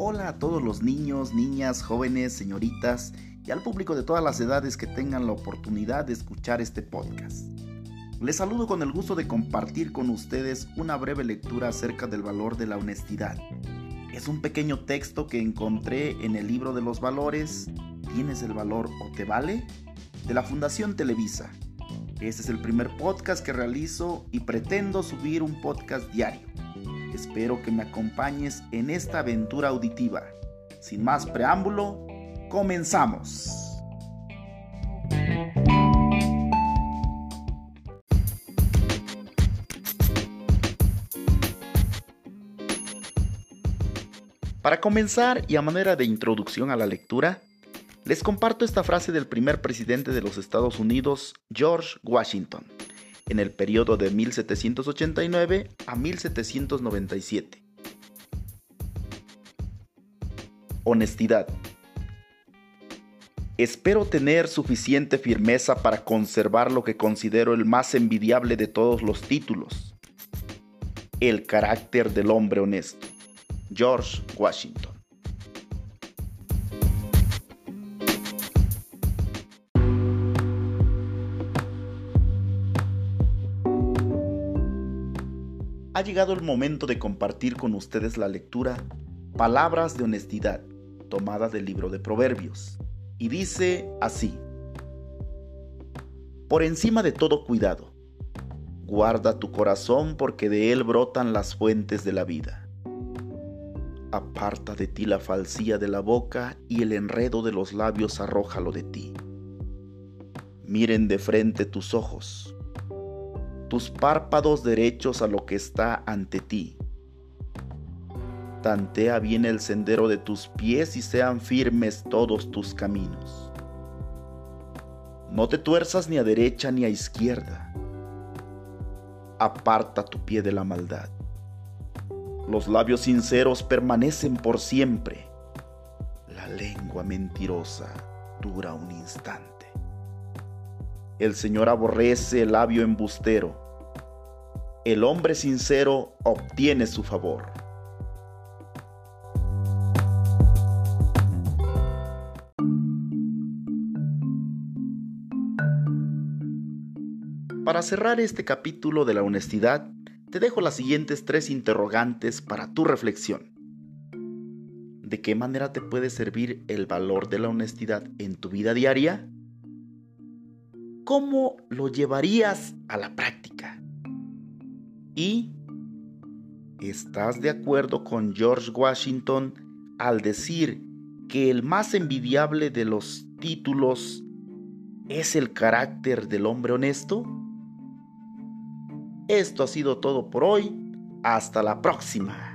Hola a todos los niños, niñas, jóvenes, señoritas y al público de todas las edades que tengan la oportunidad de escuchar este podcast. Les saludo con el gusto de compartir con ustedes una breve lectura acerca del valor de la honestidad. Es un pequeño texto que encontré en el libro de los valores ¿Tienes el valor o te vale? de la Fundación Televisa. Este es el primer podcast que realizo y pretendo subir un podcast diario. Espero que me acompañes en esta aventura auditiva. Sin más preámbulo, comenzamos. Para comenzar y a manera de introducción a la lectura, les comparto esta frase del primer presidente de los Estados Unidos, George Washington, en el periodo de 1789 a 1797. Honestidad. Espero tener suficiente firmeza para conservar lo que considero el más envidiable de todos los títulos, el carácter del hombre honesto. George Washington. Ha llegado el momento de compartir con ustedes la lectura Palabras de Honestidad, tomada del libro de Proverbios. Y dice así, Por encima de todo cuidado, guarda tu corazón porque de él brotan las fuentes de la vida. Aparta de ti la falsía de la boca y el enredo de los labios arrójalo de ti. Miren de frente tus ojos tus párpados derechos a lo que está ante ti. Tantea bien el sendero de tus pies y sean firmes todos tus caminos. No te tuerzas ni a derecha ni a izquierda. Aparta tu pie de la maldad. Los labios sinceros permanecen por siempre. La lengua mentirosa dura un instante. El Señor aborrece el labio embustero. El hombre sincero obtiene su favor. Para cerrar este capítulo de la honestidad, te dejo las siguientes tres interrogantes para tu reflexión. ¿De qué manera te puede servir el valor de la honestidad en tu vida diaria? ¿Cómo lo llevarías a la práctica? Y ¿estás de acuerdo con George Washington al decir que el más envidiable de los títulos es el carácter del hombre honesto? Esto ha sido todo por hoy. Hasta la próxima.